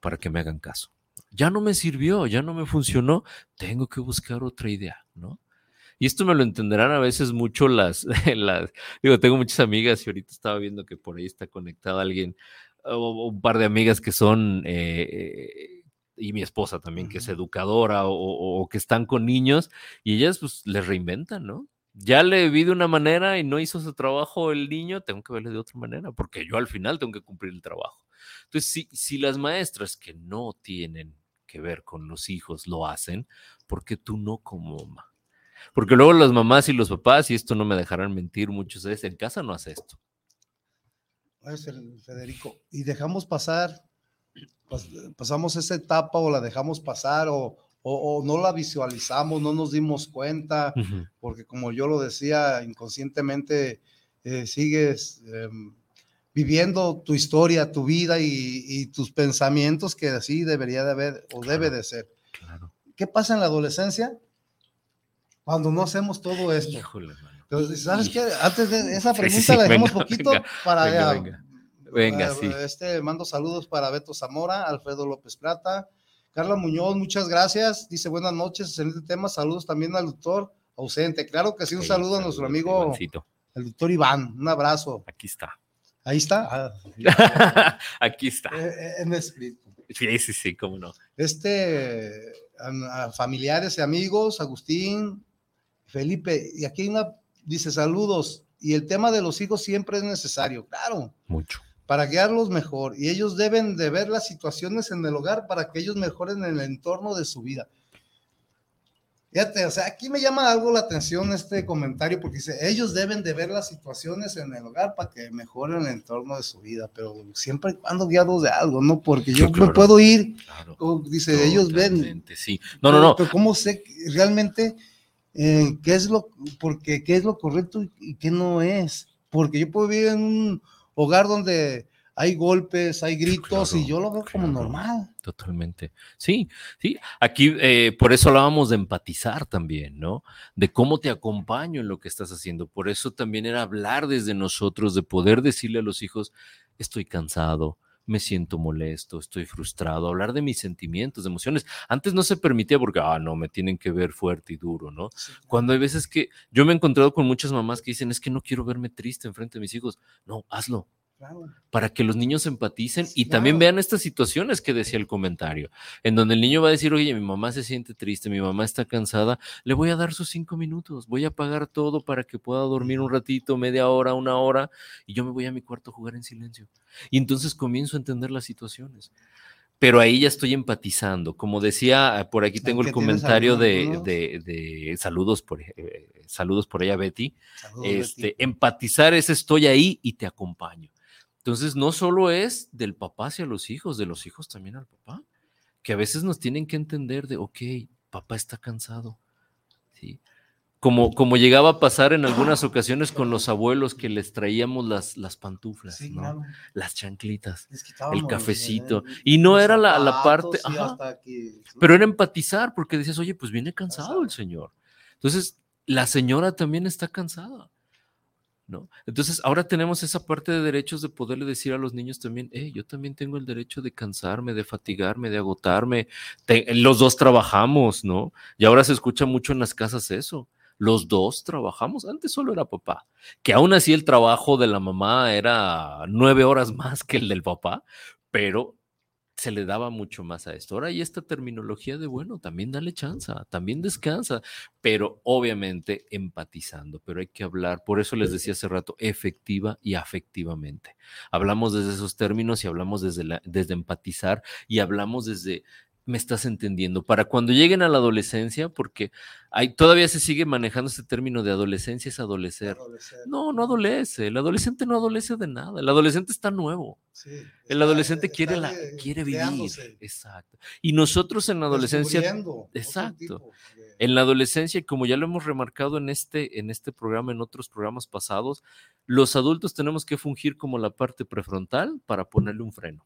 para que me hagan caso ya no me sirvió, ya no me funcionó, tengo que buscar otra idea, ¿no? Y esto me lo entenderán a veces mucho las, las digo, tengo muchas amigas y ahorita estaba viendo que por ahí está conectado alguien, o un par de amigas que son, eh, y mi esposa también, que es educadora o, que están con niños, y ellas pues les reinventan, ¿no? Ya le vi de una manera y no hizo su trabajo el niño, tengo que verle de otra manera, porque yo al final tengo que cumplir el trabajo. Entonces, si, si las maestras que no tienen que ver con los hijos lo hacen, ¿por qué tú no como mamá? Porque luego las mamás y los papás, y esto no me dejarán mentir muchos veces, en casa no hace esto. Es Federico. Y dejamos pasar, pasamos esa etapa o la dejamos pasar o, no la visualizamos, no nos dimos cuenta, porque como yo lo decía, inconscientemente eh, sigues em, viviendo tu historia, tu vida y, tus pensamientos que así debería de haber o debe de ser. ¿Qué pasa en la adolescencia? Cuando no hacemos todo esto. Entonces, ¿sabes qué? Antes de esa pregunta la dejamos poquito para... Venga, venga, sí. Este, mando saludos para Beto Zamora, Alfredo López Plata, Carla Muñoz, muchas gracias. Dice buenas noches, excelente tema. Saludos también al doctor ausente. Claro que sí, un saludo a nuestro amigo, el doctor Iván. Un abrazo. Aquí está. Ahí está. Ah, Aquí está. Eh, eh, en espíritu. Sí, sí, sí, cómo no. Este, a, familiares y amigos, Agustín, Felipe, y aquí una, dice saludos, y el tema de los hijos siempre es necesario, claro. Mucho. Para guiarlos mejor, y ellos deben de ver las situaciones en el hogar para que ellos mejoren en el entorno de su vida. Fíjate, o sea, aquí me llama algo la atención este comentario porque dice, ellos deben de ver las situaciones en el hogar para que mejoren el entorno de su vida, pero siempre y cuando guiados de algo, ¿no? Porque yo no puedo ir, dice, ellos ven. Sí, no, no, no. Pero ¿cómo sé realmente eh, qué es lo, porque qué es lo correcto y qué no es? Porque yo puedo vivir en un hogar donde hay golpes, hay gritos y yo lo veo como normal. Totalmente. Sí, sí. Aquí eh, por eso hablábamos de empatizar también, ¿no? De cómo te acompaño en lo que estás haciendo. Por eso también era hablar desde nosotros, de poder decirle a los hijos, estoy cansado, me siento molesto, estoy frustrado, hablar de mis sentimientos, de emociones. Antes no se permitía porque, ah, no, me tienen que ver fuerte y duro, ¿no? Cuando hay veces que yo me he encontrado con muchas mamás que dicen, es que no quiero verme triste enfrente de mis hijos. No, hazlo, para que los niños empaticen y también vean estas situaciones que decía el comentario, en donde el niño va a decir, oye, mi mamá se siente triste, mi mamá está cansada, le voy a dar sus cinco minutos, voy a pagar todo para que pueda dormir un ratito, media hora, una hora, y yo me voy a mi cuarto a jugar en silencio. Y entonces comienzo a entender las situaciones. Pero ahí ya estoy empatizando. Como decía, por aquí tengo el comentario de, saludos por eh, saludos por ella, Betty. este, Empatizar es estoy ahí y te acompaño. Entonces, no solo es del papá hacia los hijos, de los hijos también al papá, que a veces nos tienen que entender de, ok, papá está cansado, ¿sí? Como, como llegaba a pasar en algunas ocasiones con los abuelos que les traíamos las, las pantuflas, ¿no? las chanclitas, el cafecito. y no era la, la parte, pero era empatizar porque decías, oye, pues viene cansado el señor. Entonces, la señora también está cansada. ¿No? Entonces, ahora tenemos esa parte de derechos de poderle decir a los niños también, hey, yo también tengo el derecho de cansarme, de fatigarme, de agotarme. los dos trabajamos, ¿no? Y ahora se escucha mucho en las casas eso. Los dos trabajamos. Antes solo era papá. Que aún así el trabajo de la mamá era nueve horas más que el del papá, pero se le daba mucho más a esto. Ahora hay esta terminología de, bueno, también dale chance, también descansa, pero obviamente empatizando, pero hay que hablar, por eso les decía hace rato, efectiva y afectivamente. Hablamos desde esos términos y hablamos desde, la, desde empatizar y hablamos desde me estás entendiendo. Para cuando lleguen a la adolescencia, porque hay, todavía se sigue manejando este término de adolescencia es adolecer. No, no adolece. El adolescente no adolece de nada. El adolescente está nuevo. el adolescente quiere, la, quiere vivir. Exacto. Y nosotros en la adolescencia. Exacto. En la adolescencia, como ya lo hemos remarcado en este, en este programa, en otros programas pasados, los adultos tenemos que fungir como la parte prefrontal para ponerle un freno.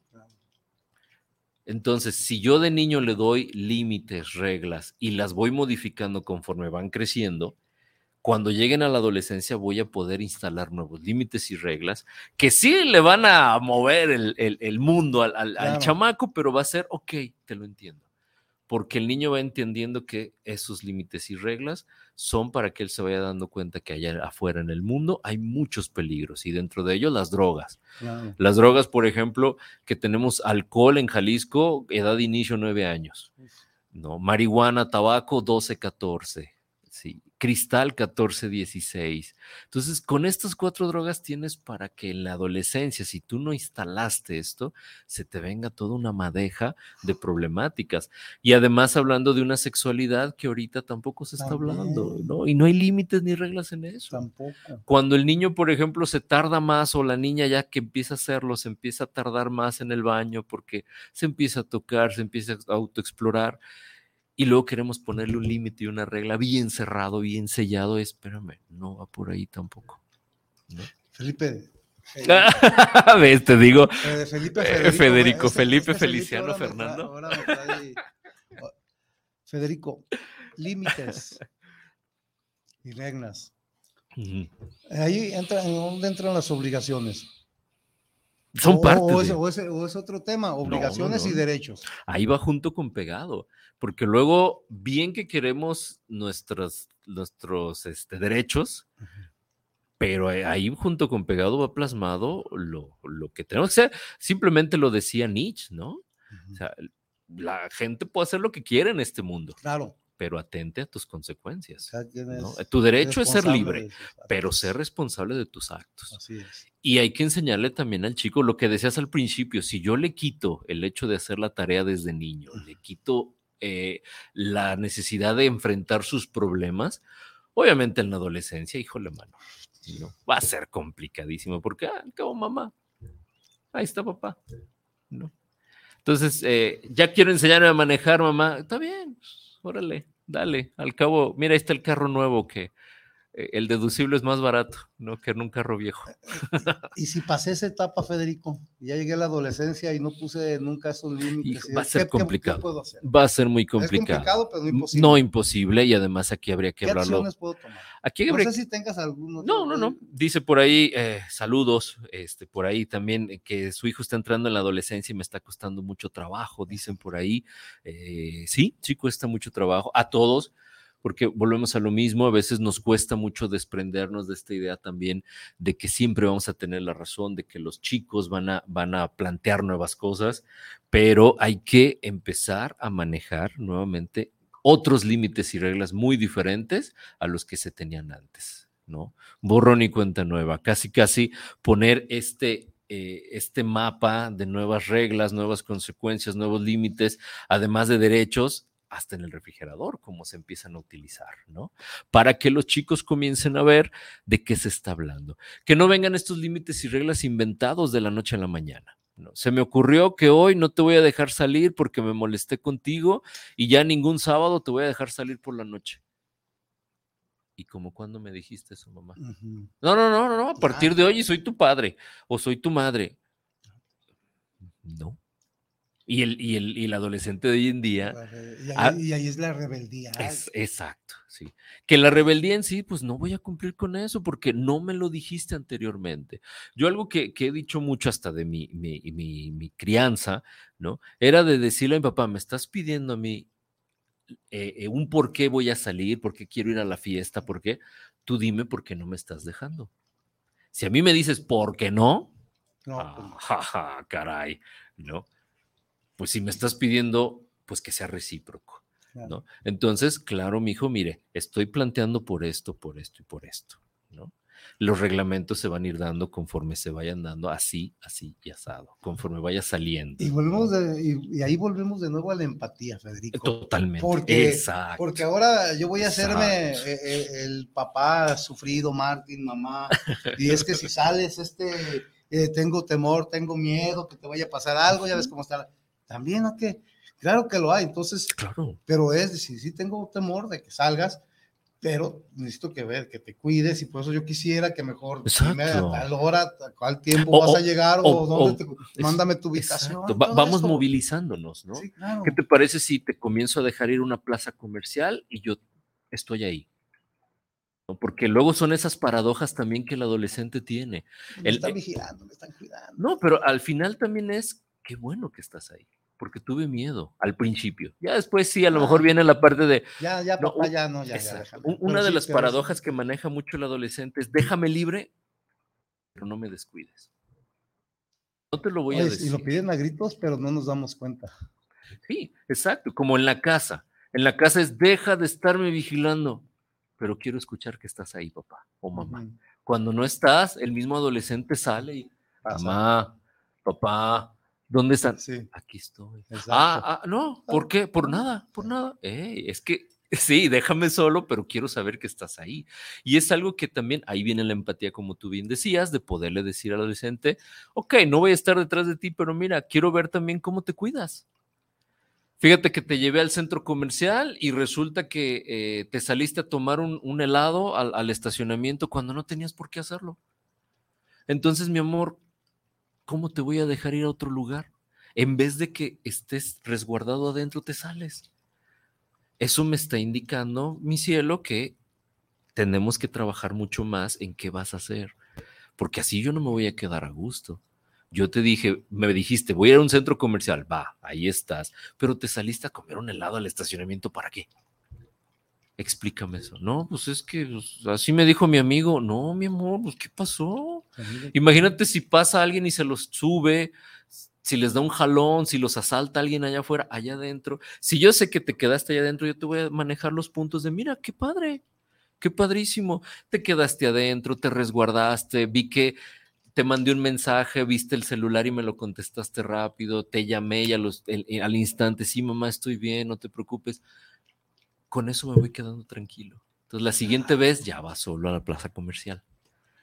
Entonces, si yo de niño le doy límites, reglas y las voy modificando conforme van creciendo, cuando lleguen a la adolescencia voy a poder instalar nuevos límites y reglas que sí le van a mover el, mundo al, al chamaco, pero va a ser, ok, te lo entiendo porque el niño va entendiendo que esos límites y reglas son para que él se vaya dando cuenta que allá afuera en el mundo hay muchos peligros y dentro de ellos las drogas. Las drogas, por ejemplo, que tenemos alcohol en Jalisco, edad de inicio nueve años. ¿no? Marihuana, tabaco, 12, 14. Sí. Cristal 1416. Entonces, con estas cuatro drogas tienes para que en la adolescencia, si tú no instalaste esto, se te venga toda una madeja de problemáticas. Y además hablando de una sexualidad que ahorita tampoco se está hablando, ¿no? Y no hay límites ni reglas en eso. Tampoco. Cuando el niño, por ejemplo, se tarda más o la niña ya que empieza a hacerlo, se empieza a tardar más en el baño porque se empieza a tocar, se empieza a autoexplorar y luego queremos ponerle un límite y una regla bien cerrado, bien sellado, espérame, no va por ahí tampoco. Felipe. ¿Ves? Te digo. Eh, Felipe eh, Federico, Felipe, Feliciano, Fernando. Federico, límites y reglas. Ahí entra, ¿dónde entran las obligaciones? Son parte. O, es, otro tema, obligaciones y derechos. Ahí va junto con pegado porque luego, bien que queremos nuestros, nuestros este, derechos, pero ahí junto con pegado va plasmado lo, lo, que tenemos que hacer. Simplemente lo decía Nietzsche, ¿no? O sea, la gente puede hacer lo que quiere en este mundo. Claro. Pero atente a tus consecuencias. tu derecho es ser libre, pero ser responsable de tus actos. Así es. Y hay que enseñarle también al chico lo que decías al principio. Si yo le quito el hecho de hacer la tarea desde niño, le quito eh, la necesidad de enfrentar sus problemas, obviamente en la adolescencia, híjole, mano, ¿no? va a ser complicadísimo porque, ah, cabo mamá, ahí está papá, ¿no? Entonces, eh, ya quiero enseñarme a manejar, mamá, está bien, órale, dale, al cabo, mira, ahí está el carro nuevo que el deducible es más barato, ¿no? Que en un carro viejo. Y si pasé esa etapa, Federico, ya llegué a la adolescencia y no puse nunca esos límites. va a ser complicado. Va a ser muy complicado. Es complicado, pero no imposible. No imposible, y además aquí habría que ¿Qué hablarlo. Acciones puedo tomar? Aquí no sé si tengas alguno. No, no, no. Dice por ahí, eh, saludos, este, por ahí también, eh, que su hijo está entrando en la adolescencia y me está costando mucho trabajo, dicen por ahí. sí, sí cuesta mucho trabajo. A todos porque volvemos a lo mismo, a veces nos cuesta mucho desprendernos de esta idea también de que siempre vamos a tener la razón, de que los chicos van a, van a plantear nuevas cosas, pero hay que empezar a manejar nuevamente otros límites y reglas muy diferentes a los que se tenían antes, ¿no? Borrón y cuenta nueva, casi, casi poner este eh, este mapa de nuevas reglas, nuevas consecuencias, nuevos límites, además de derechos, hasta en el refrigerador, cómo se empiezan a utilizar, ¿no? Para que los chicos comiencen a ver de qué se está hablando. Que no vengan estos límites y reglas inventados de la noche a la mañana. ¿no? Se me ocurrió que hoy no te voy a dejar salir porque me molesté contigo y ya ningún sábado te voy a dejar salir por la noche. ¿Y como cuando me dijiste eso, mamá? No, no, no, no, a partir de hoy soy tu padre o soy tu madre. No. Y el, y el, y el adolescente de hoy en día. Y ahí, es la rebeldía. Es, exacto, sí. Que la rebeldía en sí, pues no voy a cumplir con eso porque no me lo dijiste anteriormente. Yo algo que, que he dicho mucho hasta de mi, mi, mi, mi, crianza, ¿no? Era de decirle a mi papá, me estás pidiendo a mí eh, eh, un por qué voy a salir, por qué quiero ir a la fiesta, por qué. Tú dime por qué no me estás dejando. Si a mí me dices por qué no, no pues ah, caray, ¿no? Pues si me estás pidiendo, pues que sea recíproco. ¿no? Entonces, claro, mi hijo, mire, estoy planteando por esto, por esto y por esto, ¿no? Los reglamentos se van a ir dando conforme se vayan dando, así, así y asado, conforme vaya saliendo. Y volvemos y, ahí volvemos de nuevo a la empatía, Federico. Totalmente. Porque, porque ahora yo voy a hacerme eh, eh, el papá sufrido, Martín, mamá, y es que si sales, este, eh, tengo temor, tengo miedo que te vaya a pasar algo, ya ves cómo está. También, ¿a qué? Claro que lo hay, entonces, claro. pero es decir, sí tengo temor de que salgas, pero necesito que ver, que te cuides y por eso yo quisiera que mejor dime a tal hora, a cuál tiempo vas a llegar o, dónde te, mándame tu ubicación. vamos movilizándonos, ¿no? Sí, claro. ¿Qué te parece si te comienzo a dejar ir una plaza comercial y yo estoy ahí? Porque luego son esas paradojas también que el adolescente tiene. Me están vigilando, me están cuidando. No, pero al final también es, qué bueno que estás ahí porque tuve miedo al principio. Ya después sí, a lo mejor viene la parte de... Ya, ya, papá, ya, no, ya, ya Una de las paradojas que maneja mucho el adolescente es, déjame libre, pero no me descuides. No te lo voy a decir. Y lo piden a gritos, pero no nos damos cuenta. Sí, exacto, como en la casa. En la casa es, deja de estarme vigilando, pero quiero escuchar que estás ahí, papá o mamá. Cuando no estás, el mismo adolescente sale y, mamá, papá, ¿Dónde están? Sí. Aquí estoy. Ah, ah, no, ¿por qué? Por nada, por nada. es que sí, déjame solo, pero quiero saber que estás ahí. Y es algo que también, ahí viene la empatía, como tú bien decías, de poderle decir al adolescente, ok, no voy a estar detrás de ti, pero mira, quiero ver también cómo te cuidas. Fíjate que te llevé al centro comercial y resulta que eh, te saliste a tomar un, helado al estacionamiento cuando no tenías por qué hacerlo. Entonces, mi amor, ¿cómo te voy a dejar ir a otro lugar? En vez de que estés resguardado adentro, te sales. Eso me está indicando, mi cielo, que tenemos que trabajar mucho más en qué vas a hacer, porque así yo no me voy a quedar a gusto. Yo te dije, me dijiste, voy a ir a un centro comercial, va, ahí estás, pero te saliste a comer un helado al estacionamiento, ¿para qué? Explícame eso. No, pues es que pues, así me dijo mi amigo. No, mi amor, pues ¿qué pasó? Imagínate si pasa alguien y se los sube, si les da un jalón, si los asalta alguien allá afuera, allá adentro. Si yo sé que te quedaste allá adentro, yo te voy a manejar los puntos de, mira, qué padre, qué padrísimo. Te quedaste adentro, te resguardaste, vi que te mandé un mensaje, viste el celular y me lo contestaste rápido, te llamé y al instante, sí, mamá, estoy bien, no te preocupes con eso me voy quedando tranquilo. Entonces la siguiente vez ya va solo a la plaza comercial.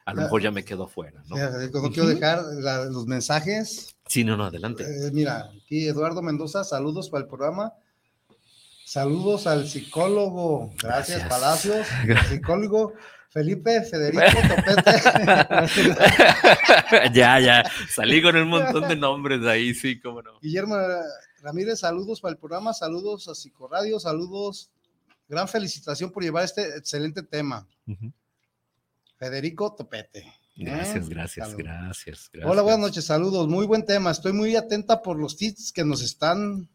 A lo mejor ya me quedo afuera, ¿no? no quiero dejar los mensajes. Sí, no, no, adelante. Eh, mira, aquí Eduardo Mendoza, saludos para el programa. Saludos al psicólogo, gracias, Palacios, psicólogo Felipe Federico Topete. ya, ya, salí con un montón de nombres ahí, sí, cómo no. Guillermo Ramírez, saludos para el programa, saludos a Psicoradio, saludos gran felicitación por llevar este excelente tema. Federico Topete. ¿eh? Gracias, gracias, gracias, Hola, buenas noches, saludos. Muy buen tema. Estoy muy atenta por los tips que nos están,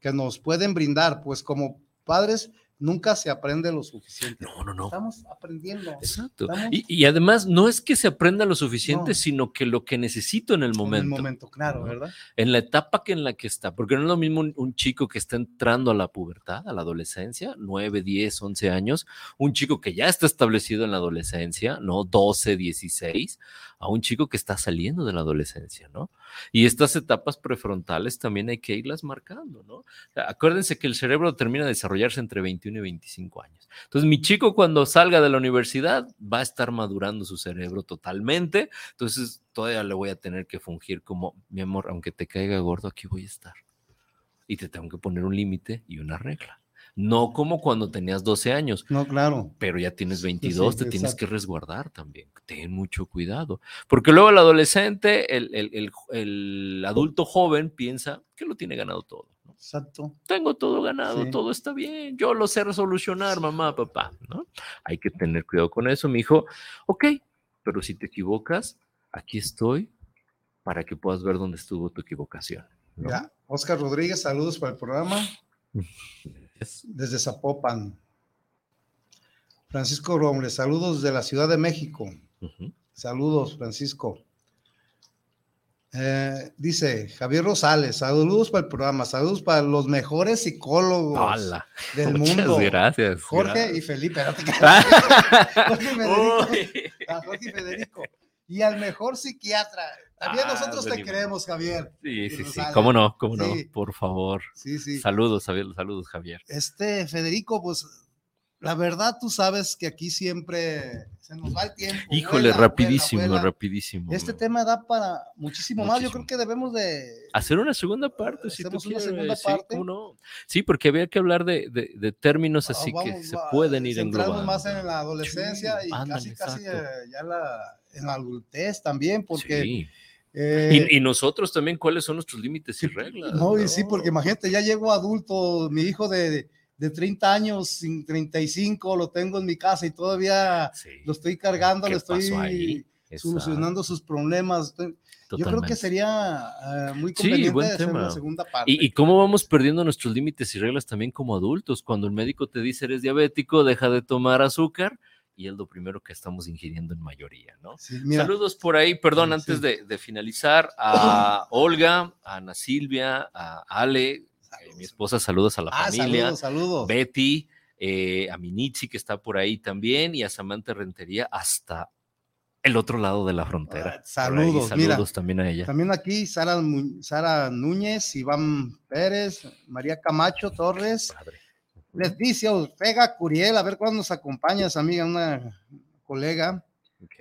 que nos pueden brindar, pues como padres nunca se aprende lo suficiente. No, no, no. Estamos aprendiendo. Exacto. Y, además, no es que se aprenda lo suficiente, sino que lo que necesito en el momento. En el momento, claro, ¿verdad? En la etapa que en la que está. Porque no es lo mismo un, chico que está entrando a la pubertad, a la adolescencia, 9, 10, 11 años, un chico que ya está establecido en la adolescencia, ¿no? 12, 16, a un chico que está saliendo de la adolescencia, ¿no? Y estas etapas prefrontales también hay que irlas marcando, ¿no? acuérdense que el cerebro termina de desarrollarse entre 21 y 25 años. Entonces, mi chico cuando salga de la universidad va a estar madurando su cerebro totalmente. Entonces, todavía le voy a tener que fungir como, mi amor, aunque te caiga gordo, aquí voy a estar. Y te tengo que poner un límite y una regla. No como cuando tenías 12 años. No, claro. Pero ya tienes 22, te tienes que resguardar también. Ten mucho cuidado. Porque luego el adolescente, el, adulto joven piensa que lo tiene ganado todo. Exacto. Tengo todo ganado, todo está bien, yo lo sé resolucionar, mamá, papá, ¿no? Hay que tener cuidado con eso, mi hijo. Ok, pero si te equivocas, aquí estoy para que puedas ver dónde estuvo tu equivocación. Ya, Oscar Rodríguez, saludos para el programa. Desde Zapopan. Francisco Robles, saludos de la Ciudad de México. Saludos, Francisco. Eh, dice Javier Rosales, saludos para el programa, saludos para los mejores psicólogos del Muchas mundo. Gracias. Jorge y Felipe. Jorge, y Federico, Y al mejor psiquiatra. También ah, nosotros te queremos, Javier. Sí, sí, sí. ¿Cómo no? ¿Cómo no? Por favor. Sí, sí. Saludos, Javier. Saludos, Javier. Este, Federico, pues la verdad, tú sabes que aquí siempre se nos va el tiempo. Híjole, rapidísimo, rapidísimo. Este tema da para muchísimo, más. Yo creo que debemos de hacer una segunda parte. Si tú una segunda parte. Sí, porque había que hablar de, de, términos así que se pueden ir englobando. más en la adolescencia y casi, casi eh, ya la, en la adultez también, porque. Eh, y, nosotros también, ¿cuáles son nuestros límites y reglas? No, y sí, porque imagínate, ya llego adulto, mi hijo de de 30 años, sin 35, lo tengo en mi casa y todavía lo estoy cargando, le estoy solucionando sus problemas. Yo creo que sería eh, muy conveniente hacer una segunda parte. ¿Y, cómo vamos perdiendo nuestros límites y reglas también como adultos? Cuando el médico te dice eres diabético, deja de tomar azúcar y es lo primero que estamos ingiriendo en mayoría, ¿no? Saludos por ahí, perdón, antes de, de, finalizar, a Olga, a Ana Silvia, a Ale, mi esposa, saludos a la ah, familia. Saludos, Betty, eh, a Minichi, que está por ahí también, y a Samantha Rentería hasta el otro lado de la frontera. Ah, saludos, saludos también a ella. También aquí Sara, Sara Núñez, Iván Pérez, María Camacho Torres. Leticia Ortega Curiel, a ver cuándo nos acompañas, amiga, una colega.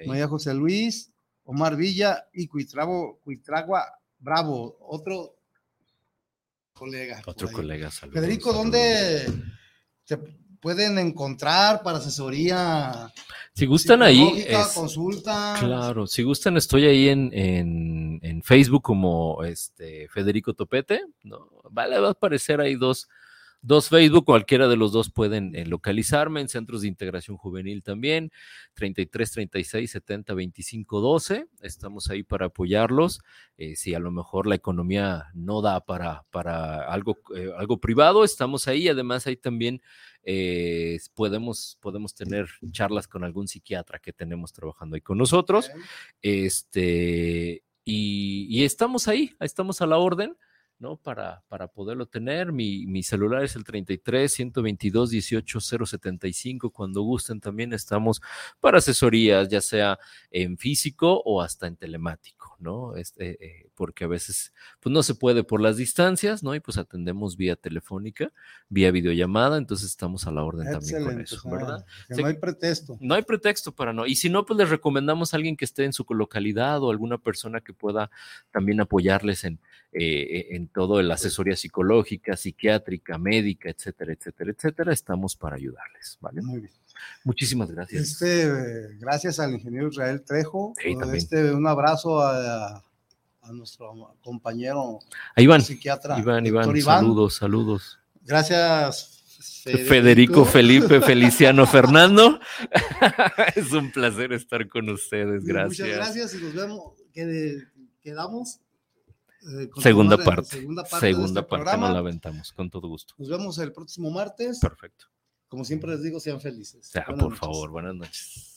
María José Luis, Omar Villa y Cuitragua Bravo, otro colega. Otro colega, saludos, Federico, ¿dónde se pueden encontrar para asesoría? Si gustan ahí. Es, consulta. Claro, si gustan, estoy ahí en, en, en, Facebook como este Federico Topete. ¿no? Vale, va a aparecer ahí dos dos Facebook, cualquiera de los dos pueden eh, localizarme en centros de integración juvenil también, 33 36 70 25 12. Estamos ahí para apoyarlos. Eh, si a lo mejor la economía no da para, para algo, eh, algo privado, estamos ahí. Además, ahí también podemos, podemos tener charlas con algún psiquiatra que tenemos trabajando ahí con nosotros. Este, y, y estamos ahí, estamos a la orden. ¿No? Para, para poderlo tener. Mi, mi, celular es el 33 122 18 075. Cuando gusten, también estamos para asesorías, ya sea en físico o hasta en telemático, ¿no? Este, eh, porque a veces pues no se puede por las distancias, ¿no? Y pues atendemos vía telefónica, vía videollamada, entonces estamos a la orden también con eso, ¿verdad? no hay pretexto. No hay pretexto para no. Y si no, pues les recomendamos a alguien que esté en su localidad o alguna persona que pueda también apoyarles en, eh, en todo la asesoría psicológica, psiquiátrica, médica, etcétera, etcétera, etcétera. Estamos para ayudarles, ¿vale? Muy bien. Muchísimas gracias. Este, gracias al ingeniero Israel Trejo. este, un abrazo a, a nuestro compañero Iván, psiquiatra. Iván, Iván, saludos, saludos. Gracias. Federico. Felipe Feliciano Fernando. es un placer estar con ustedes. Gracias. Muchas gracias y nos vemos. Quedamos. Eh, segunda, parte, segunda parte. Segunda este parte. nos la aventamos, con todo gusto. Nos vemos el próximo martes. Perfecto. Como siempre les digo, sean felices. Por favor, buenas noches.